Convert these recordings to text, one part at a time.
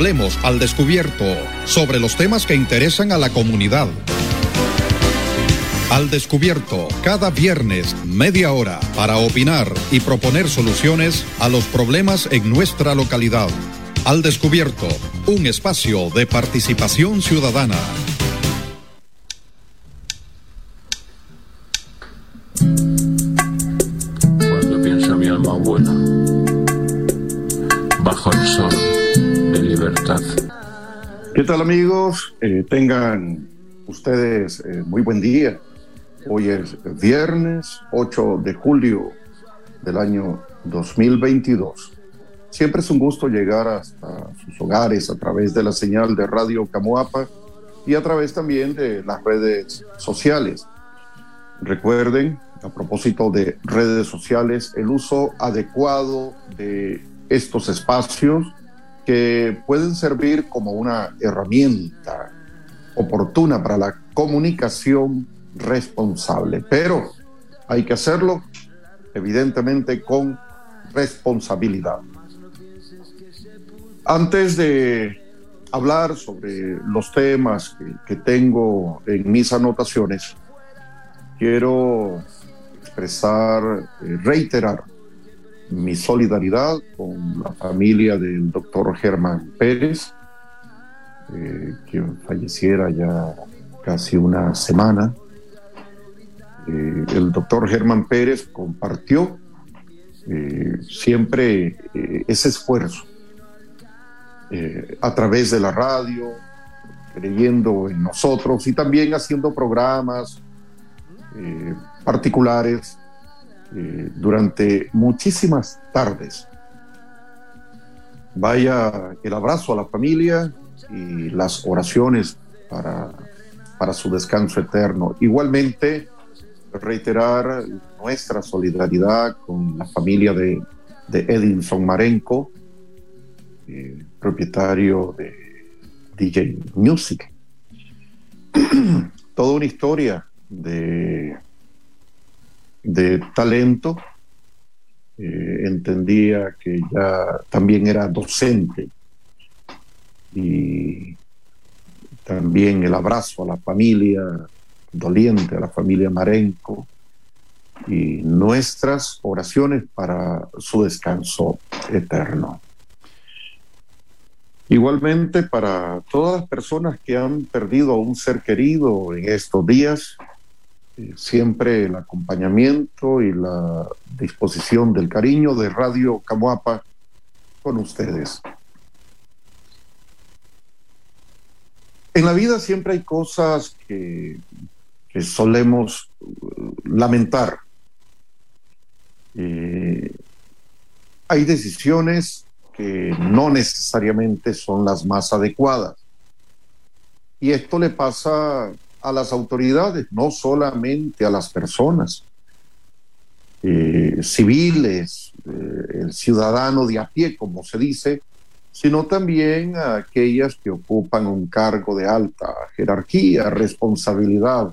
Hablemos al descubierto sobre los temas que interesan a la comunidad. Al descubierto, cada viernes, media hora, para opinar y proponer soluciones a los problemas en nuestra localidad. Al descubierto, un espacio de participación ciudadana. ¿Qué tal amigos? Eh, tengan ustedes eh, muy buen día. Hoy es viernes 8 de julio del año 2022. Siempre es un gusto llegar hasta sus hogares a través de la señal de Radio Camuapa y a través también de las redes sociales. Recuerden, a propósito de redes sociales, el uso adecuado de estos espacios que pueden servir como una herramienta oportuna para la comunicación responsable, pero hay que hacerlo evidentemente con responsabilidad. Antes de hablar sobre los temas que, tengo en mis anotaciones, quiero expresar, eh, reiterar mi solidaridad con la familia del doctor Germán Pérez, eh, quien falleciera ya casi una semana. Eh, el doctor Germán Pérez compartió eh, siempre ese esfuerzo a través de la radio, creyendo en nosotros y también haciendo programas particulares durante muchísimas tardes. Vaya el abrazo a la familia y las oraciones para, para su descanso eterno. Igualmente, reiterar nuestra solidaridad con la familia de, de Edinson Marenco, eh, propietario de DJ Music. Toda una historia de, de talento. Eh, entendía que ya también era docente y también el abrazo a la familia doliente, a la familia Marenco y nuestras oraciones para su descanso eterno. Igualmente para todas las personas que han perdido a un ser querido en estos días, siempre el acompañamiento y la disposición del cariño de Radio Camuapa con ustedes. En la vida siempre hay cosas que que solemos uh, lamentar. Eh, hay decisiones que no necesariamente son las más adecuadas. Y esto le pasa a las autoridades, no solamente a las personas eh, civiles, eh, el ciudadano de a pie, como se dice, sino también a aquellas que ocupan un cargo de alta jerarquía, responsabilidad.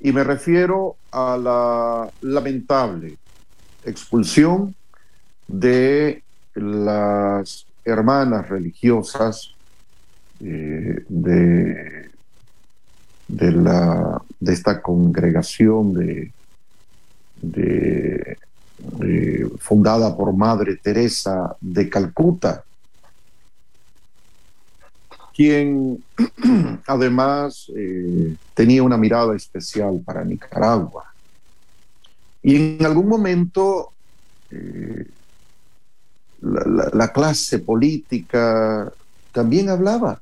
Y me refiero a la lamentable expulsión de las hermanas religiosas eh, de, de, la, de esta congregación de, fundada por Madre Teresa de Calcuta, quien además eh, tenía una mirada especial para Nicaragua. Y en algún momento eh, la, la, clase política también hablaba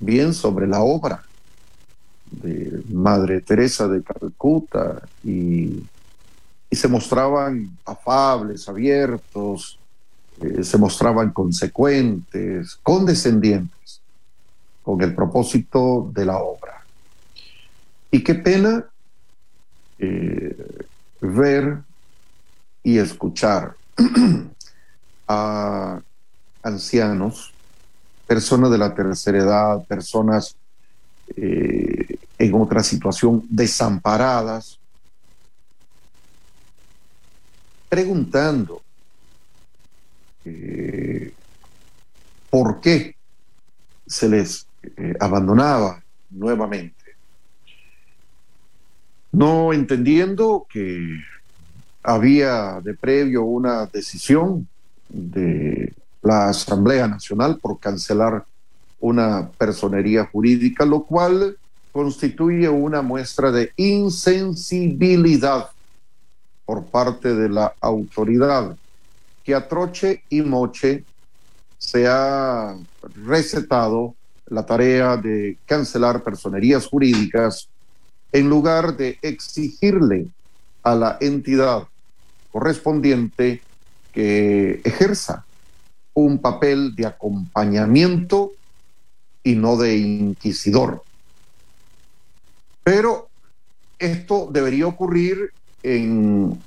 bien sobre la obra de Madre Teresa de Calcuta y, y se mostraban afables, abiertos, eh, se mostraban consecuentes, condescendientes con el propósito de la obra. Y qué pena eh, ver y escuchar a ancianos, personas de la tercera edad, personas eh, en otra situación desamparadas, preguntando eh, por qué se les eh, abandonaba nuevamente. No entendiendo que había de previo una decisión de la Asamblea Nacional por cancelar una personería jurídica, lo cual constituye una muestra de insensibilidad por parte de la autoridad, que a troche y moche se ha recetado la tarea de cancelar personerías jurídicas en lugar de exigirle a la entidad correspondiente que ejerza un papel de acompañamiento y no de inquisidor. Pero esto debería ocurrir en,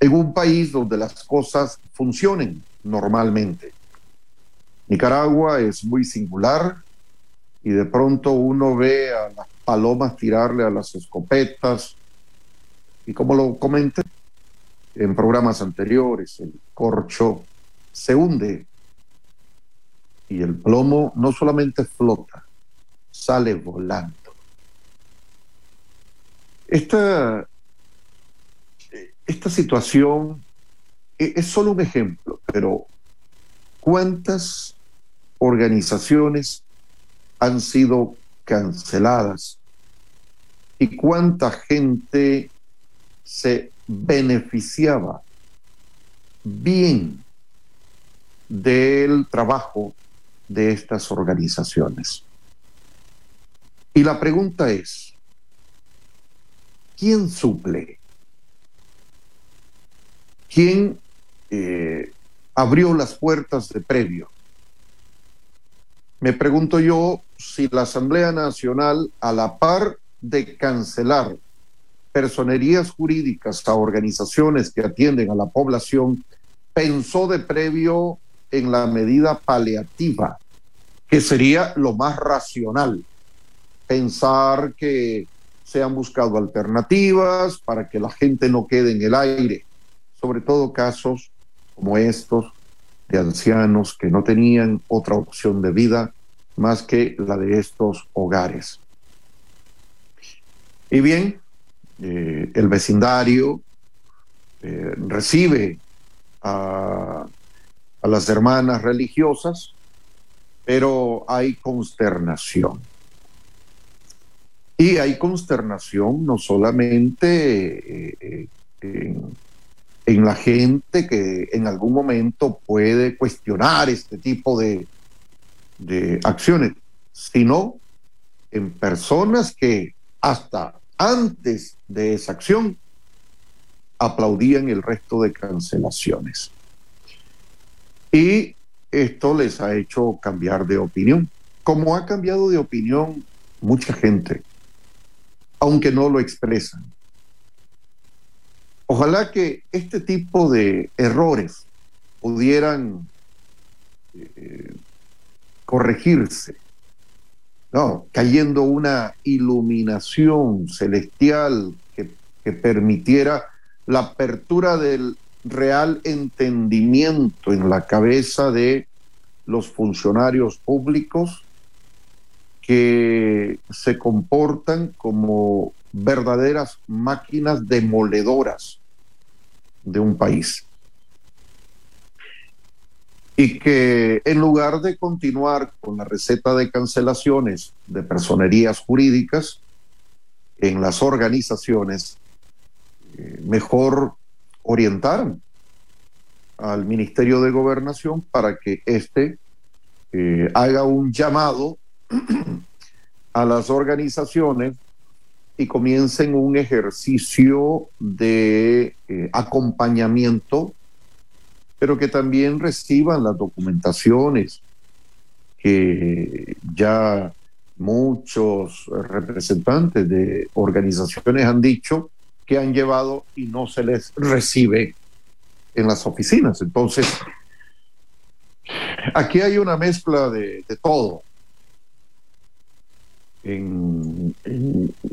en un país donde las cosas funcionen normalmente. Nicaragua es muy singular y de pronto uno ve a las palomas tirarle a las escopetas y como lo comenté en programas anteriores, el corcho se hunde y el plomo no solamente flota, sale volando. Esta, esta situación e, es solo un ejemplo, pero ¿cuántas organizaciones han sido canceladas y cuánta gente se beneficiaba bien del trabajo de estas organizaciones. Y la pregunta es, ¿quién suple? ¿Quién eh, abrió las puertas de previo? Me pregunto yo si la Asamblea Nacional, a la par de cancelar personerías jurídicas a organizaciones que atienden a la población, pensó de previo en la medida paliativa, que sería lo más racional. Pensar que se han buscado alternativas para que la gente no quede en el aire, sobre todo casos como estos de ancianos que no tenían otra opción de vida más que la de estos hogares. Y bien, eh, el vecindario eh, recibe a, a las hermanas religiosas, pero hay consternación. Y hay consternación no solamente eh, en, en la gente que en algún momento puede cuestionar este tipo de, de acciones, sino en personas que hasta antes de esa acción aplaudían el resto de cancelaciones. Y esto les ha hecho cambiar de opinión, como ha cambiado de opinión mucha gente, aunque no lo expresan. Ojalá que este tipo de errores pudieran eh, corregirse, ¿no? cayendo una iluminación celestial que, que permitiera la apertura del real entendimiento en la cabeza de los funcionarios públicos que se comportan como verdaderas máquinas demoledoras de un país. Y que en lugar de continuar con la receta de cancelaciones de personerías jurídicas en las organizaciones, eh, mejor orientaran al Ministerio de Gobernación para que éste eh, haga un llamado a las organizaciones y comiencen un ejercicio de eh, acompañamiento, pero que también reciban las documentaciones que ya muchos representantes de organizaciones han dicho que han llevado y no se les recibe en las oficinas. Entonces, aquí hay una mezcla de, de todo en,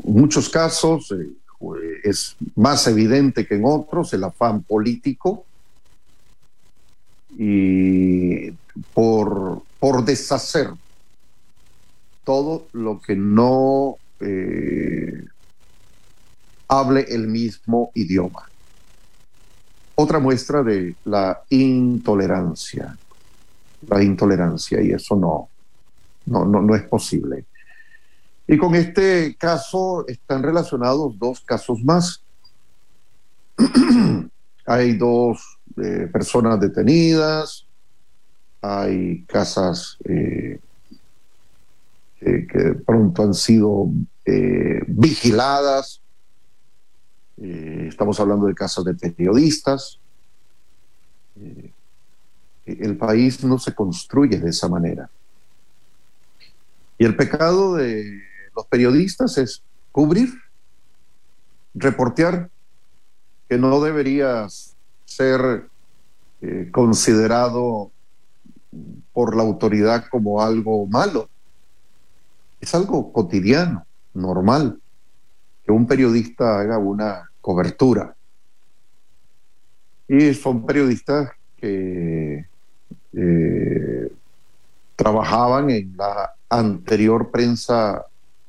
muchos casos eh, es más evidente que en otros el afán político y por, por deshacer todo lo que no eh, hable el mismo idioma. Otra muestra de la intolerancia, la intolerancia, y eso no, no, no, no es posible. Y con este caso están relacionados dos casos más. hay dos eh, personas detenidas, hay casas eh, que, pronto han sido eh, vigiladas. estamos hablando de casas de periodistas. el país no se construye de esa manera. Y el pecado de los periodistas es cubrir, reportear, que no debería ser eh, considerado por la autoridad como algo malo. Es algo cotidiano, normal, que un periodista haga una cobertura. Y son periodistas que eh, trabajaban en la anterior prensa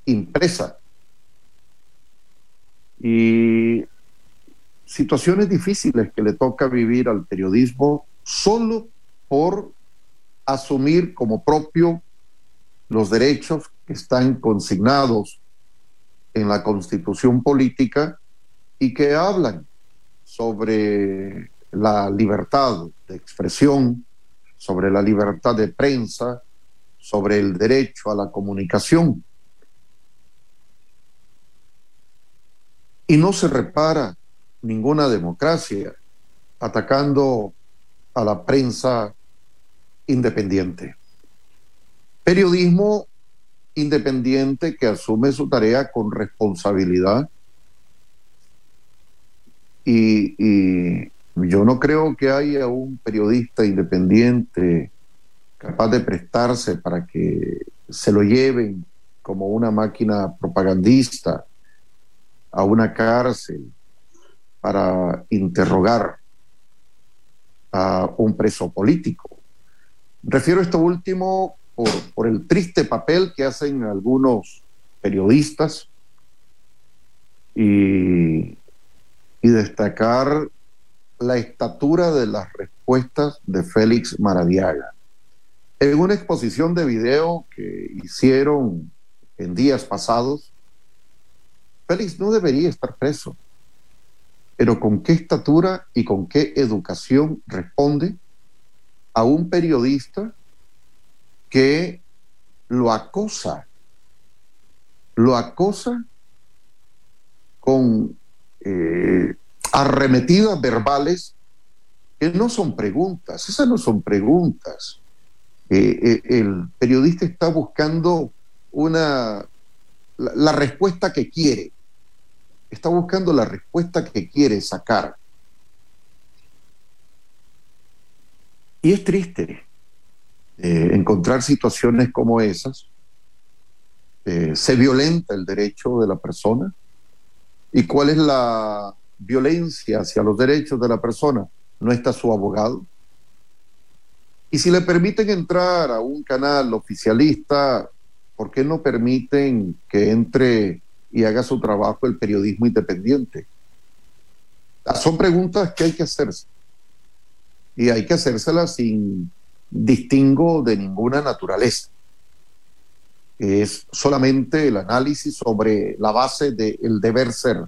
impresa. Y situaciones difíciles que le toca vivir al periodismo solo por asumir como propio los derechos que están consignados en la constitución política y que hablan sobre la libertad de expresión, sobre la libertad de prensa, sobre el derecho a la comunicación. Y no se repara ninguna democracia atacando a la prensa independiente. Periodismo independiente que asume su tarea con responsabilidad. Y, yo no creo que haya un periodista independiente capaz de prestarse para que se lo lleven como una máquina propagandista a una cárcel para interrogar a un preso político. Refiero esto último por, el triste papel que hacen algunos periodistas y, y destacar la estatura de las respuestas de Félix Maradiaga. En una exposición de video que hicieron en días pasados, Félix no debería estar preso. Pero con qué estatura y con qué educación responde a un periodista que lo acosa, lo acosa con eh, arremetidas verbales que no son preguntas, esas no son preguntas. Eh, eh, el periodista está buscando una la respuesta que quiere está buscando la respuesta que quiere sacar. Y es triste eh, encontrar situaciones como esas. Eh, se violenta el derecho de la persona. ¿Y cuál es la violencia hacia los derechos de la persona? No está su abogado. Y si le permiten entrar a un canal oficialista, ¿por qué no permiten que entre y haga su trabajo el periodismo independiente? Ah, son preguntas que hay que hacerse. Y hay que hacérselas sin distingo de ninguna naturaleza. Es solamente el análisis sobre la base del deber ser.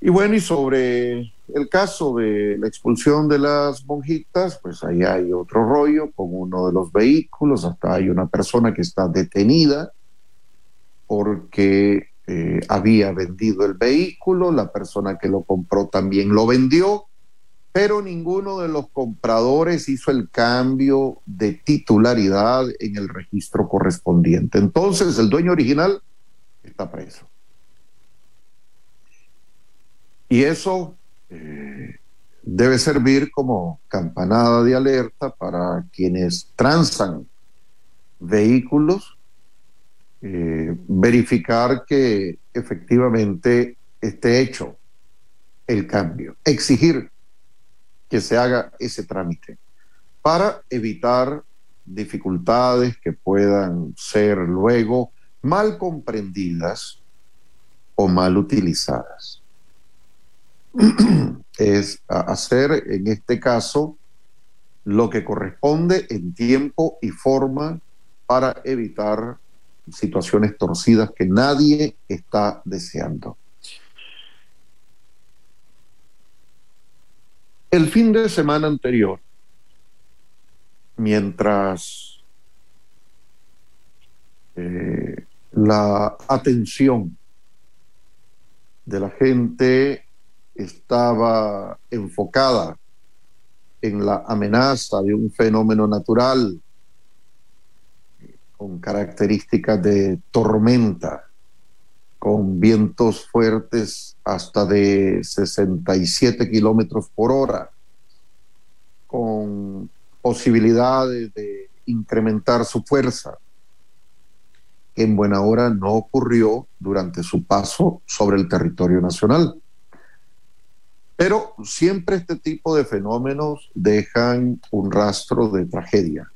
Y bueno, y sobre el caso de la expulsión de las monjitas, pues ahí hay otro rollo con uno de los vehículos, hasta hay una persona que está detenida porque eh, había vendido el vehículo, la persona que lo compró también lo vendió, pero ninguno de los compradores hizo el cambio de titularidad en el registro correspondiente. Entonces el dueño original está preso. Y eso eh, debe servir como campanada de alerta para quienes transan vehículos eh, verificar que efectivamente esté hecho el cambio, exigir que se haga ese trámite para evitar dificultades que puedan ser luego mal comprendidas o mal utilizadas. es hacer en este caso lo que corresponde en tiempo y forma para evitar situaciones torcidas que nadie está deseando. El fin de semana anterior, mientras eh, la atención de la gente estaba enfocada en la amenaza de un fenómeno natural con características de tormenta, con vientos fuertes hasta de 67 kilómetros por hora, con posibilidades de incrementar su fuerza, en buena hora no ocurrió durante su paso sobre el territorio nacional. Pero siempre este tipo de fenómenos dejan un rastro de tragedia,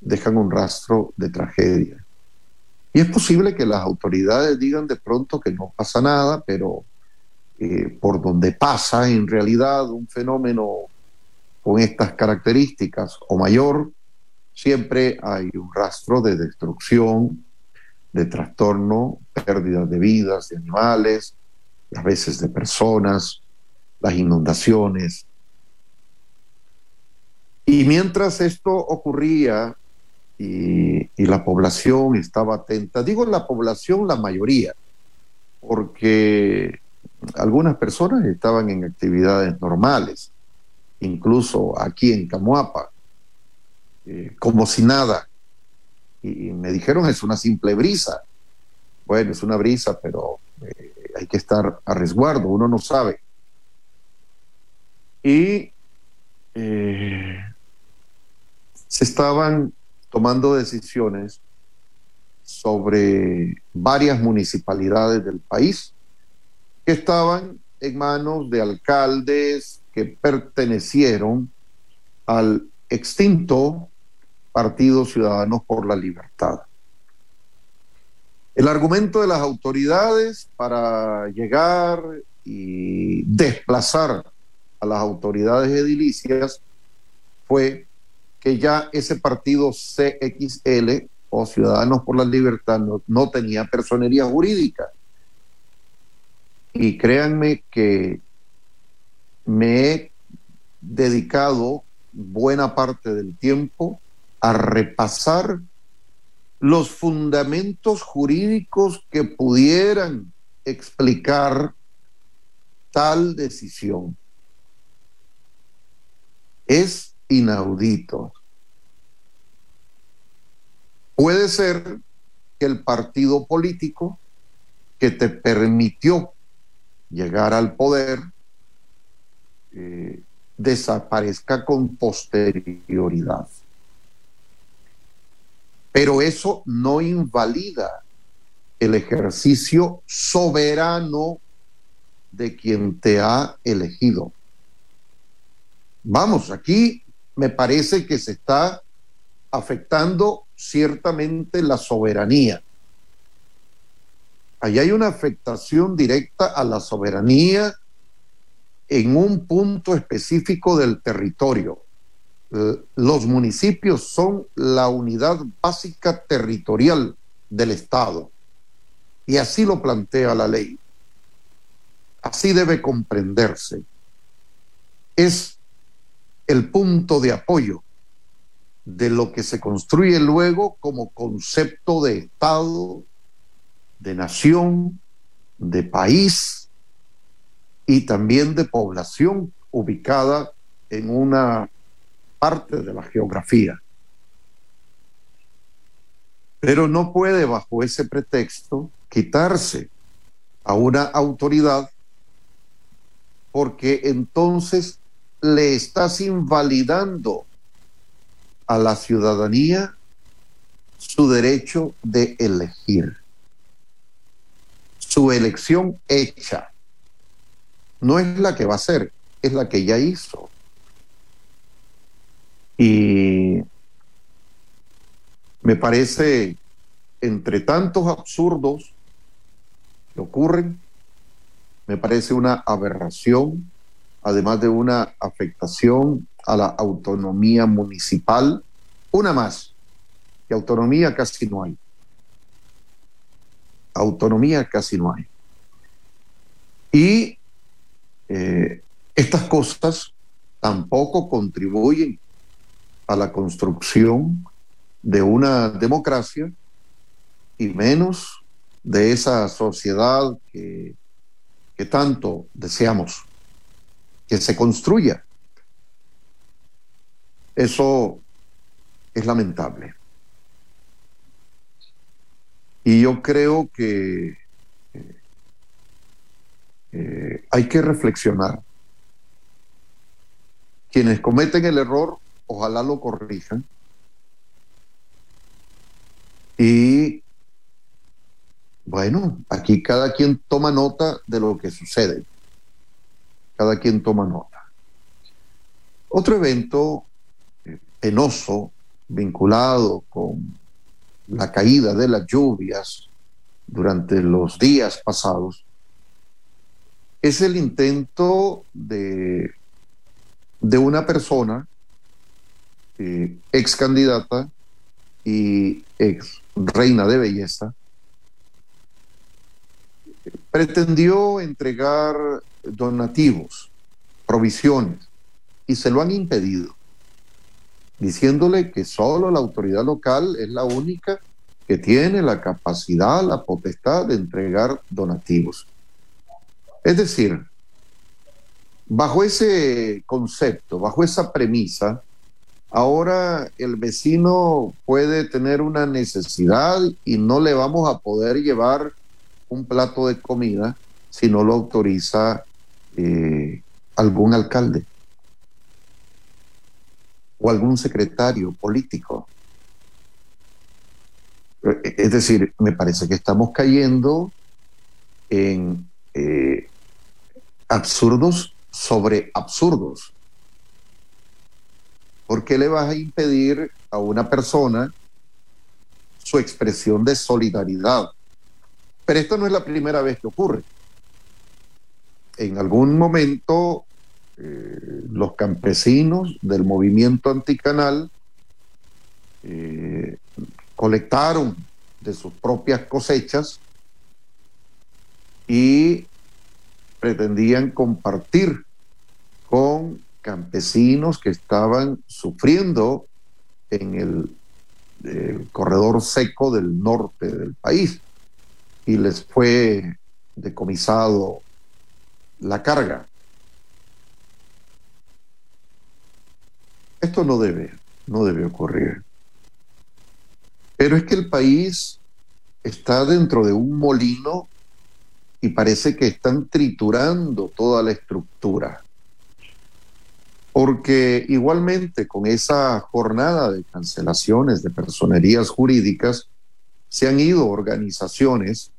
dejan un rastro de tragedia. Y es posible que las autoridades digan de pronto que no pasa nada, pero eh, por donde pasa en realidad un fenómeno con estas características o mayor, siempre hay un rastro de destrucción, de trastorno, pérdidas de vidas, de animales, a veces de personas, las inundaciones. Y mientras esto ocurría y, la población estaba atenta, digo la población, la mayoría, porque algunas personas estaban en actividades normales, incluso aquí en Camuapa, eh, como si nada. Y, me dijeron, es una simple brisa. Bueno, es una brisa, pero eh, hay que estar a resguardo, uno no sabe. Y eh, se estaban tomando decisiones sobre varias municipalidades del país que estaban en manos de alcaldes que pertenecieron al extinto Partido Ciudadanos por la Libertad. El argumento de las autoridades para llegar y desplazar a las autoridades edilicias fue que ya ese partido CXL o Ciudadanos por la Libertad no, no tenía personería jurídica. Y créanme que me he dedicado buena parte del tiempo a repasar los fundamentos jurídicos que pudieran explicar tal decisión. Es inaudito. Puede ser que el partido político que te permitió llegar al poder eh, desaparezca con posterioridad. Pero eso no invalida el ejercicio soberano de quien te ha elegido. Vamos, aquí me parece que se está afectando ciertamente la soberanía. Ahí hay una afectación directa a la soberanía en un punto específico del territorio. Eh, los municipios son la unidad básica territorial del Estado. Y así lo plantea la ley. Así debe comprenderse. Es el punto de apoyo de lo que se construye luego como concepto de Estado, de nación, de país y también de población ubicada en una parte de la geografía. Pero no puede bajo ese pretexto quitarse a una autoridad porque entonces le estás invalidando a la ciudadanía su derecho de elegir. Su elección hecha. No es la que va a ser, es la que ya hizo. Y me parece, entre tantos absurdos que ocurren, me parece una aberración, además de una afectación a la autonomía municipal. Una más, que autonomía casi no hay. Autonomía casi no hay. Y eh, estas cosas tampoco contribuyen a la construcción de una democracia y menos de esa sociedad que, que tanto deseamos que se construya. Eso es lamentable. Y yo creo que eh, hay que reflexionar. Quienes cometen el error, ojalá lo corrijan. Y bueno, aquí cada quien toma nota de lo que sucede. Cada quien toma nota. Otro evento eh, penoso vinculado con la caída de las lluvias durante los días pasados es el intento de, de una persona, eh, ex candidata y ex reina de belleza, pretendió entregar donativos, provisiones, y se lo han impedido, diciéndole que solo la autoridad local es la única que tiene la capacidad, la potestad de entregar donativos. Es decir, bajo ese concepto, bajo esa premisa, ahora el vecino puede tener una necesidad y no le vamos a poder llevar un plato de comida si no lo autoriza eh, algún alcalde o algún secretario político. Es decir, me parece que estamos cayendo en eh, absurdos sobre absurdos. ¿Por qué le vas a impedir a una persona su expresión de solidaridad? Pero esto no es la primera vez que ocurre. En algún momento eh, los campesinos del movimiento anticanal eh, colectaron de sus propias cosechas y pretendían compartir con campesinos que estaban sufriendo en el, corredor seco del norte del país. Y les fue decomisado la carga. Esto no debe, no debe ocurrir. Pero es que el país está dentro de un molino y parece que están triturando toda la estructura. Porque igualmente con esa jornada de cancelaciones de personerías jurídicas, se han ido organizaciones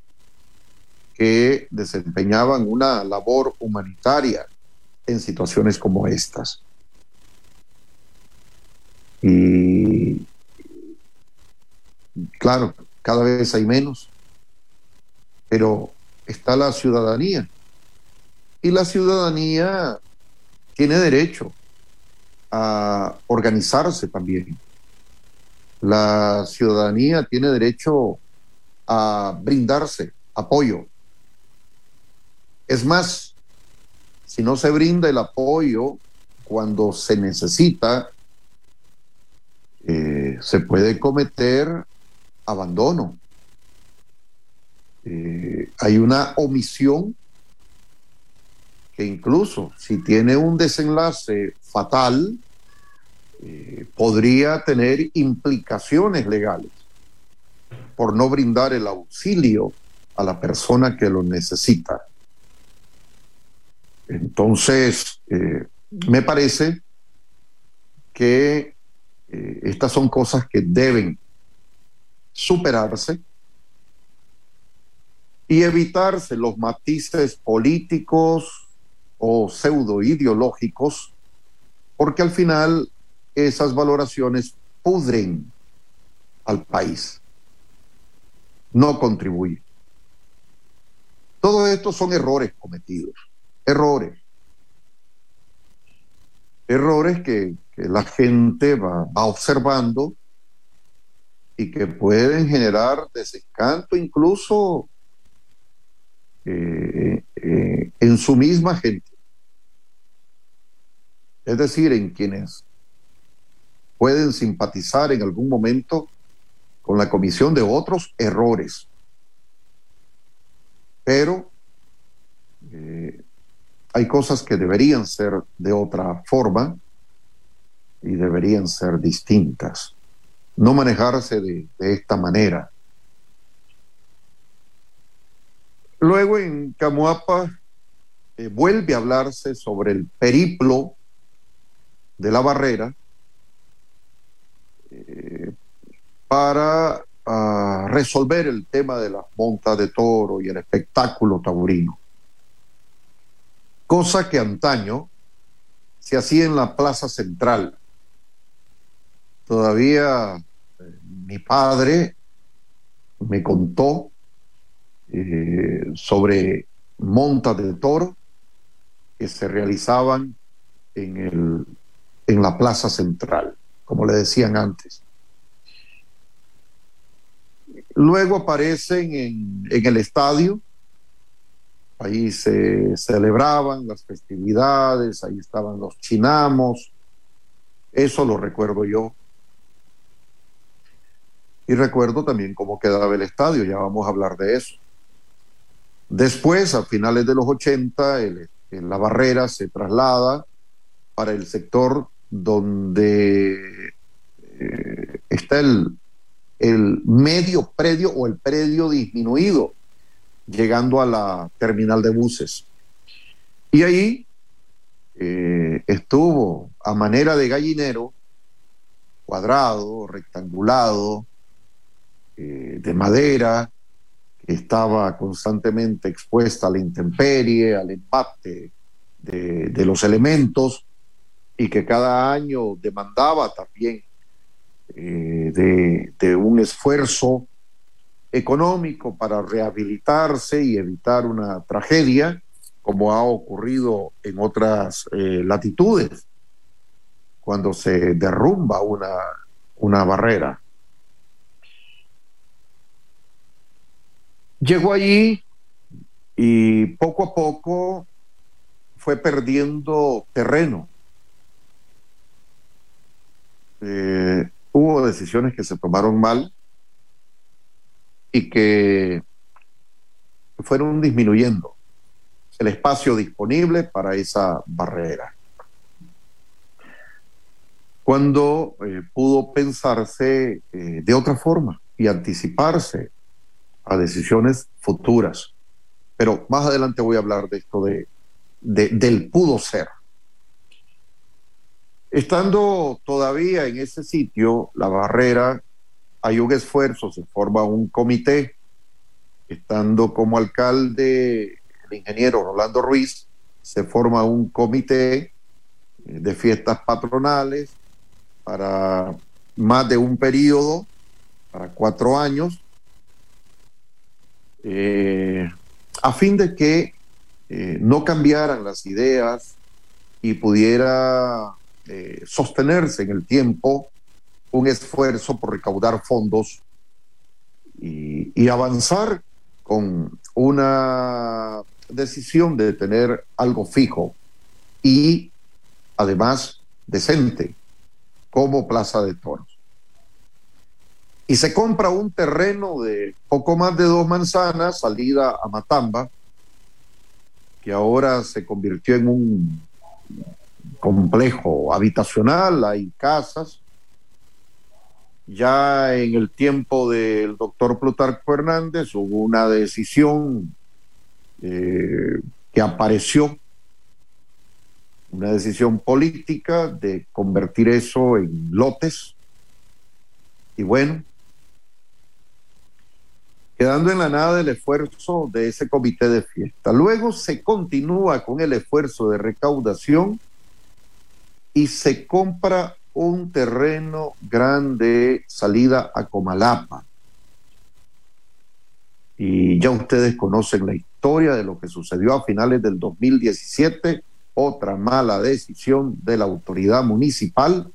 que desempeñaban una labor humanitaria en situaciones como estas. Y claro, cada vez hay menos, pero está la ciudadanía. Y la ciudadanía tiene derecho a organizarse también. La ciudadanía tiene derecho a brindarse apoyo. Es más, si no se brinda el apoyo cuando se necesita, eh, se puede cometer abandono. Eh, hay una omisión que incluso si tiene un desenlace fatal, eh, podría tener implicaciones legales por no brindar el auxilio a la persona que lo necesita. Entonces, eh, me parece que estas son cosas que deben superarse y evitarse los matices políticos o pseudo ideológicos, porque al final esas valoraciones pudren al país, no contribuyen. Todos estos son errores cometidos, errores. Errores que, la gente va, va observando y que pueden generar desencanto incluso eh, eh, en su misma gente. Es decir, en quienes pueden simpatizar en algún momento con la comisión de otros errores. Pero eh, hay cosas que deberían ser de otra forma y deberían ser distintas no manejarse de, esta manera. Luego en Camuapa eh, vuelve a hablarse sobre el periplo de la barrera eh, para ah, resolver el tema de las montas de toro y el espectáculo taurino. Cosa que antaño se hacía en la plaza central. Todavía mi padre me contó eh, sobre montas de toro que se realizaban en, el, en la plaza central, como le decían antes. Luego aparecen en, en el estadio, ahí se celebraban las festividades, ahí estaban los chinamos, eso lo recuerdo yo. Y recuerdo también cómo quedaba el estadio, ya vamos a hablar de eso. Después, a finales de los 80, el, la barrera se traslada para el sector donde eh, está el, el medio predio o el predio disminuido, llegando a la terminal de buses. Y ahí eh, estuvo a manera de gallinero, cuadrado, rectangulado, eh, de madera, que estaba constantemente expuesta a la intemperie, al empate de, los elementos, y que cada año demandaba también eh, de, de, un esfuerzo económico para rehabilitarse y evitar una tragedia, como ha ocurrido en otras eh, latitudes, cuando se derrumba una, una barrera. Llegó allí y poco a poco fue perdiendo terreno. Eh, hubo decisiones que se tomaron mal y que fueron disminuyendo el espacio disponible para esa barrera. Cuando eh, pudo pensarse eh, de otra forma y anticiparse a decisiones futuras. Pero más adelante voy a hablar de esto de, del pudo ser. Estando todavía en ese sitio, la barrera, hay un esfuerzo, se forma un comité, estando como alcalde el ingeniero Rolando Ruiz, se forma un comité de fiestas patronales para más de un periodo, para cuatro años, eh, a fin de que eh, no cambiaran las ideas y pudiera eh, sostenerse en el tiempo un esfuerzo por recaudar fondos y, avanzar con una decisión de tener algo fijo y además decente como Plaza de Toros y se compra un terreno de poco más de dos manzanas, salida a Matamba, que ahora se convirtió en un complejo habitacional, hay casas. Ya en el tiempo del doctor Plutarco Hernández hubo una decisión eh, que apareció, una decisión política de convertir eso en lotes. Y bueno, quedando en la nada el esfuerzo de ese comité de fiesta. Luego se continúa con el esfuerzo de recaudación y se compra un terreno grande salida a Comalapa. Y ya ustedes conocen la historia de lo que sucedió a finales del 2017, otra mala decisión de la autoridad municipal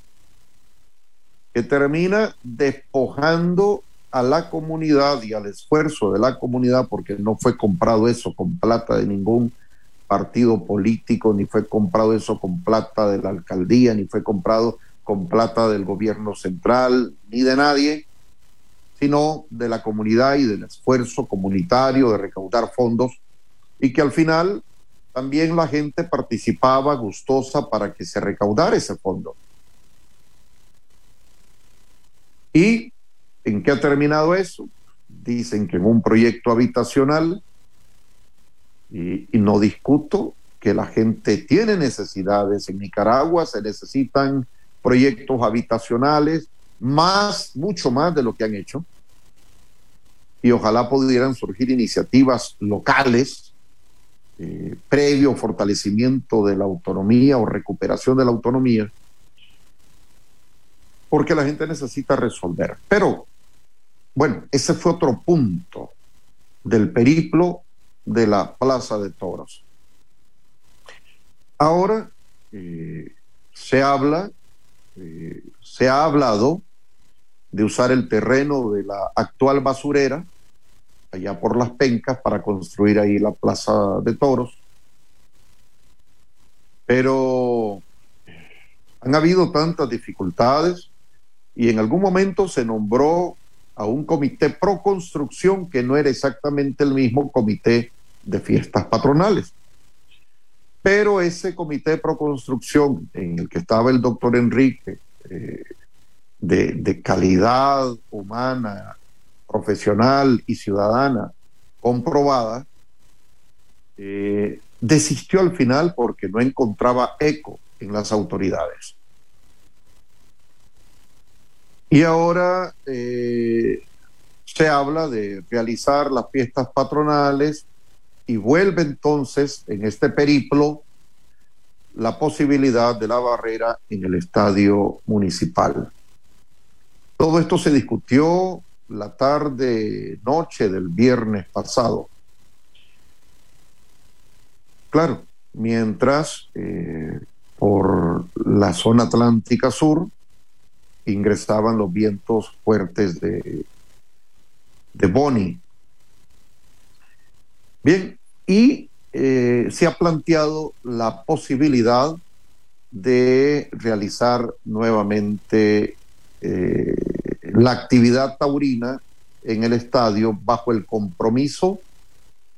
que termina despojando a la comunidad y al esfuerzo de la comunidad, porque no fue comprado eso con plata de ningún partido político, ni fue comprado eso con plata de la alcaldía, ni fue comprado con plata del gobierno central, ni de nadie, sino de la comunidad y del esfuerzo comunitario de recaudar fondos, y que al final también la gente participaba gustosa para que se recaudara ese fondo. ¿Y en qué ha terminado eso? Dicen que en un proyecto habitacional, y, y no discuto que la gente tiene necesidades. En Nicaragua se necesitan proyectos habitacionales, más, mucho más de lo que han hecho. Y ojalá pudieran surgir iniciativas locales, eh, previo fortalecimiento de la autonomía o recuperación de la autonomía, porque la gente necesita resolver. Pero, bueno, ese fue otro punto del periplo de la Plaza de Toros. Ahora eh, se habla, se ha hablado de usar el terreno de la actual basurera, allá por las pencas, para construir ahí la Plaza de Toros. Pero han habido tantas dificultades y en algún momento se nombró a un comité pro construcción que no era exactamente el mismo comité de fiestas patronales. Pero ese comité pro construcción en el que estaba el doctor Enrique, eh, de, de calidad humana, profesional y ciudadana comprobada, eh, desistió al final porque no encontraba eco en las autoridades. Y ahora eh, se habla de realizar las fiestas patronales y vuelve entonces en este periplo la posibilidad de la barrera en el estadio municipal. Todo esto se discutió la tarde, noche del viernes pasado. Claro, mientras eh, por la zona atlántica sur ingresaban los vientos fuertes de, de Boni. Bien, y eh, se ha planteado la posibilidad de realizar nuevamente eh, la actividad taurina en el estadio bajo el compromiso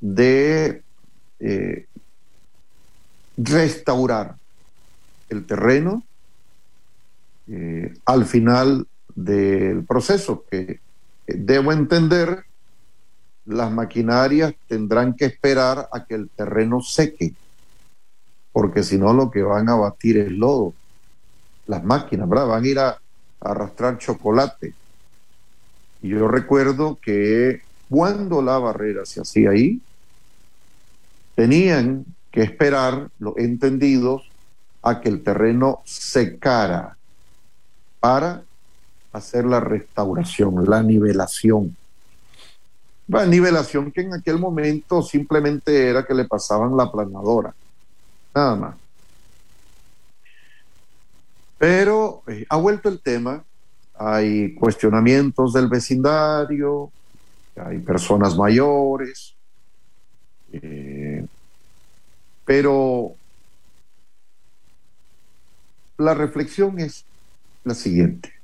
de eh, restaurar el terreno al final del proceso, que debo entender, las maquinarias tendrán que esperar a que el terreno seque, porque si no lo que van a batir es lodo. Las máquinas, ¿verdad? Van a ir a arrastrar chocolate. Y yo recuerdo que cuando la barrera se hacía ahí, tenían que esperar los entendidos a que el terreno secara para hacer la restauración, la nivelación. La nivelación que en aquel momento simplemente era que le pasaban la planadora, nada más. Pero eh, ha vuelto el tema, hay cuestionamientos del vecindario, hay personas mayores, eh, pero la reflexión es la siguiente.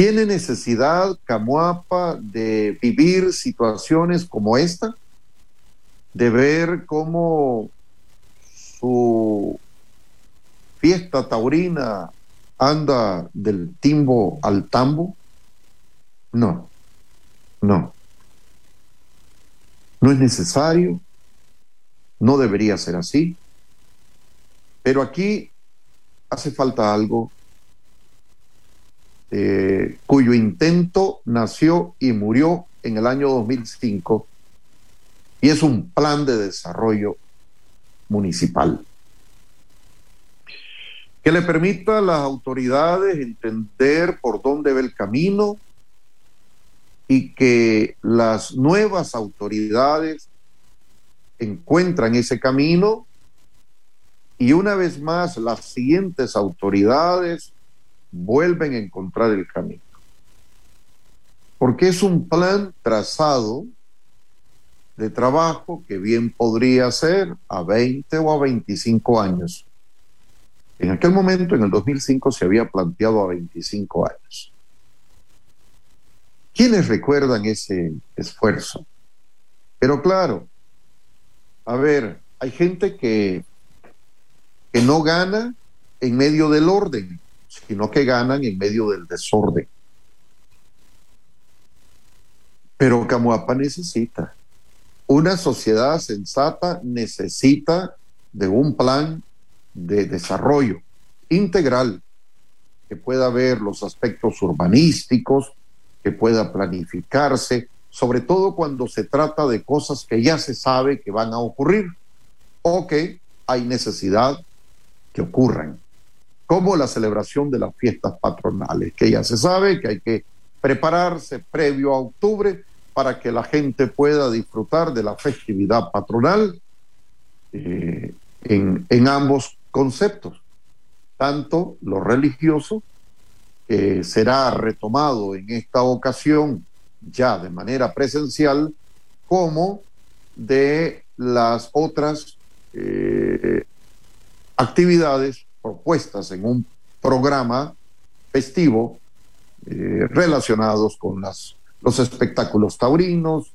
¿Tiene necesidad Camuapa de vivir situaciones como esta? De ver cómo su fiesta taurina anda del timbo al tambo? No, no. No es necesario, no debería ser así, pero aquí hace falta algo eh, cuyo intento nació y murió en el año 2005 y es un plan de desarrollo municipal. que le permita a las autoridades entender por dónde va el camino y que las nuevas autoridades encuentran ese camino y una vez más las siguientes autoridades vuelven a encontrar el camino. Porque es un plan trazado de trabajo que bien podría ser a 20 o a 25 años. En aquel momento, en el 2005, se había planteado a 25 años. ¿Quiénes recuerdan ese esfuerzo? Pero claro, a ver, hay gente que, que no gana en medio del orden, sino que ganan en medio del desorden. Pero Camuapa necesita, una sociedad sensata necesita de un plan de desarrollo integral que pueda ver los aspectos urbanísticos, que pueda planificarse, sobre todo cuando se trata de cosas que ya se sabe que van a ocurrir o que hay necesidad que ocurran, como la celebración de las fiestas patronales, que ya se sabe que hay que prepararse previo a octubre para que la gente pueda disfrutar de la festividad patronal eh, en, ambos conceptos, tanto lo religioso, que será retomado en esta ocasión ya de manera presencial, como de las otras eh, actividades propuestas en un programa festivo eh, relacionados con las, los espectáculos taurinos,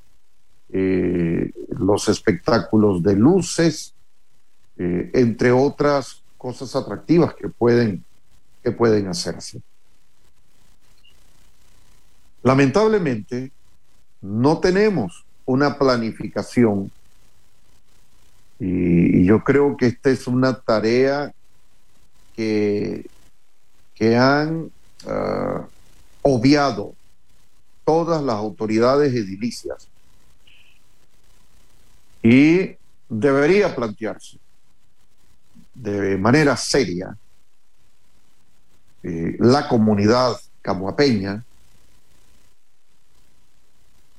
eh, los espectáculos de luces, entre otras cosas atractivas que pueden, que pueden hacerse. Lamentablemente, no tenemos una planificación y, yo creo que esta es una tarea que, que han ah, obviado todas las autoridades edilicias. Y debería plantearse de manera seria eh, la comunidad camuapeña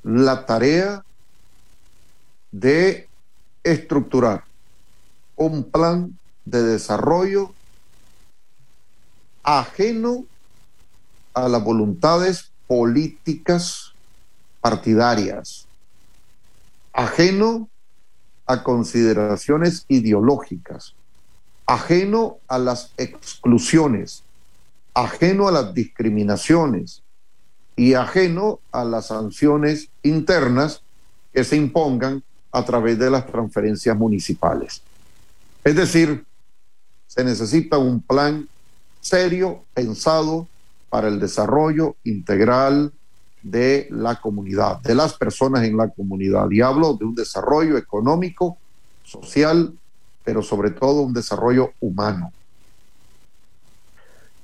la tarea de estructurar un plan de desarrollo ajeno a las voluntades políticas partidarias, ajeno a consideraciones ideológicas, ajeno a las exclusiones, ajeno a las discriminaciones, y ajeno a las sanciones internas que se impongan a través de las transferencias municipales. Es decir, se necesita un plan serio, pensado para el desarrollo integral de la comunidad, de las personas en la comunidad. Y hablo de un desarrollo económico, social, pero sobre todo un desarrollo humano.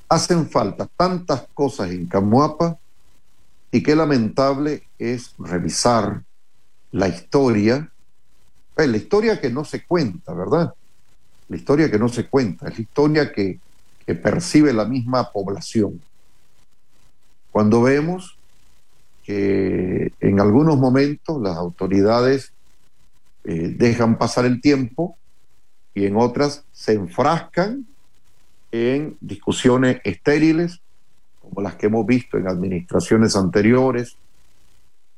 Hacen falta tantas cosas en Camuapa y qué lamentable es revisar la historia, pues, la historia que no se cuenta, ¿verdad? La historia que no se cuenta, es la historia que, percibe la misma población. Cuando vemos que en algunos momentos las autoridades eh, dejan pasar el tiempo y en otras se enfrascan en discusiones estériles como las que hemos visto en administraciones anteriores,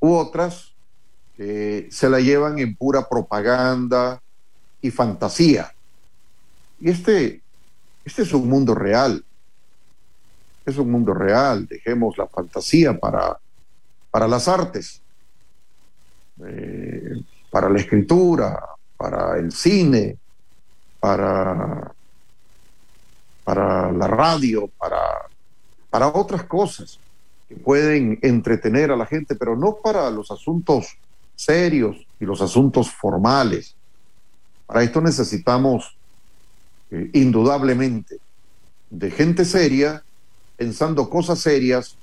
u otras que se la llevan en pura propaganda y fantasía. Y este, este es un mundo real. Es un mundo real. Dejemos la fantasía para, para las artes, eh, para la escritura, para el cine, para, para la radio, para para otras cosas que pueden entretener a la gente, pero no para los asuntos serios y los asuntos formales. Para esto necesitamos eh, indudablemente de gente seria pensando cosas serias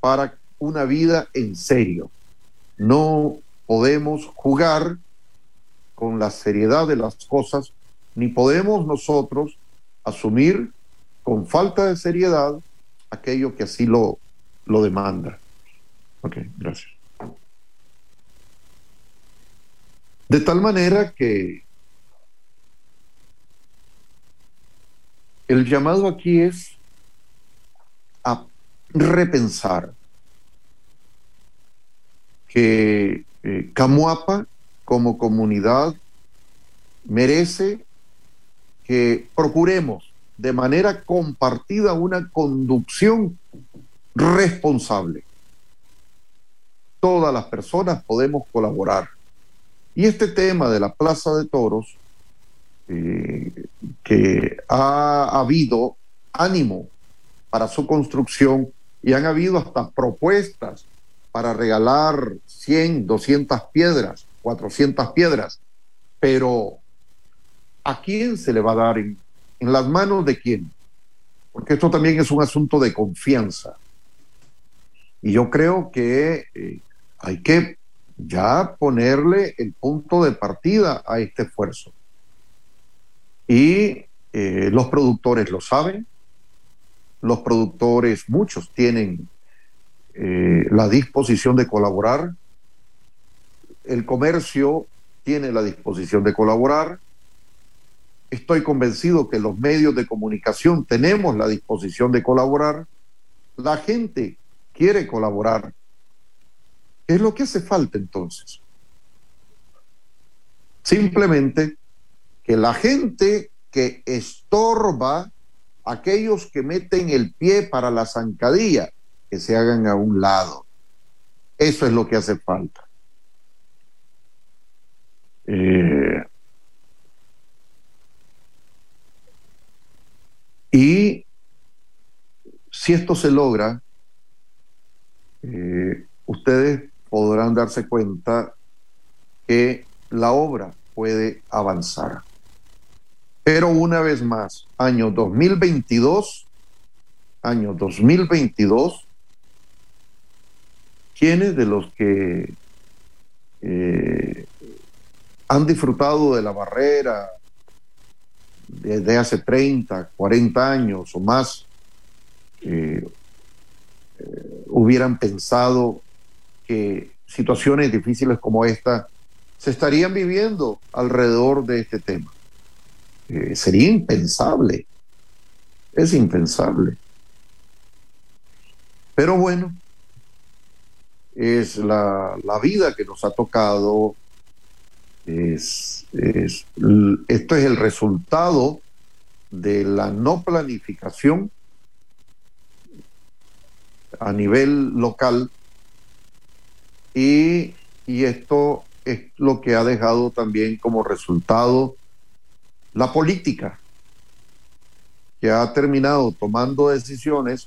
para una vida en serio. No podemos jugar con la seriedad de las cosas, ni podemos nosotros asumir con falta de seriedad aquello que así lo, lo demanda. Ok, gracias. De tal manera que el llamado aquí es a repensar que eh, Camuapa como comunidad merece que procuremos de manera compartida una conducción responsable. Todas las personas podemos colaborar. Y este tema de la Plaza de Toros, eh, que ha habido ánimo para su construcción y han habido hasta propuestas para regalar 100, 200 piedras, 400 piedras, pero ¿a quién se le va a dar? ¿En, las manos de quién? Porque esto también es un asunto de confianza. Y yo creo que eh, hay que ya ponerle el punto de partida a este esfuerzo. Y eh, los productores lo saben, los productores, muchos tienen eh, la disposición de colaborar, el comercio tiene la disposición de colaborar, estoy convencido que los medios de comunicación tenemos la disposición de colaborar, la gente quiere colaborar. ¿Qué es lo que hace falta entonces? Simplemente que la gente que estorba, aquellos que meten el pie para la zancadilla, que se hagan a un lado. Eso es lo que hace falta. Eh, y si esto se logra, eh, ustedes podrán darse cuenta que la obra puede avanzar. Pero una vez más, año 2022, año 2022, ¿quiénes de los que eh, han disfrutado de la barrera desde hace 30, 40 años o más, eh, eh, hubieran pensado que situaciones difíciles como esta se estarían viviendo alrededor de este tema. Sería impensable, es impensable. Pero bueno, es la, vida que nos ha tocado, es, esto es el resultado de la no planificación a nivel local y, y, esto es lo que ha dejado también como resultado la política, que ha terminado tomando decisiones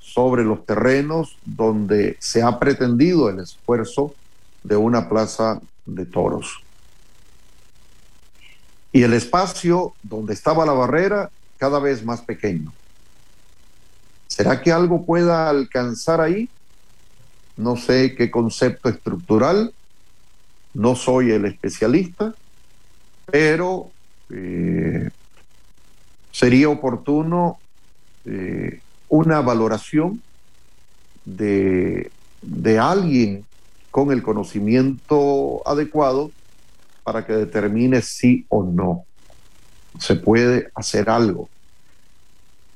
sobre los terrenos donde se ha pretendido el esfuerzo de una plaza de toros. Y el espacio donde estaba la barrera cada vez más pequeño. ¿Será que algo pueda alcanzar ahí? No sé qué concepto estructural, no soy el especialista, pero eh, sería oportuno eh, una valoración de, de alguien con el conocimiento adecuado para que determine si o no se puede hacer algo.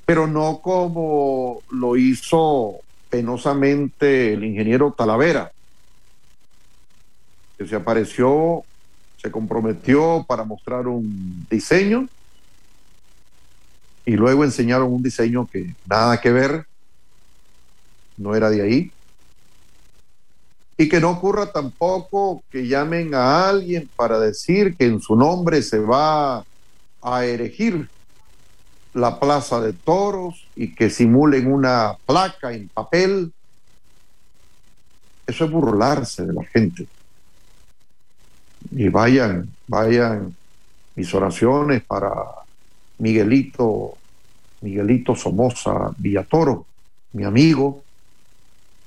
Pero no como lo hizo penosamente el ingeniero Talavera, que se apareció, se comprometió para mostrar un diseño y luego enseñaron un diseño que nada que ver, no era de ahí. Y que no ocurra tampoco que llamen a alguien para decir que en su nombre se va a erigir la plaza de toros y que simulen una placa en papel. Eso es burlarse de la gente. Y vayan, vayan mis oraciones para Miguelito, Miguelito Somoza Villatoro, mi amigo,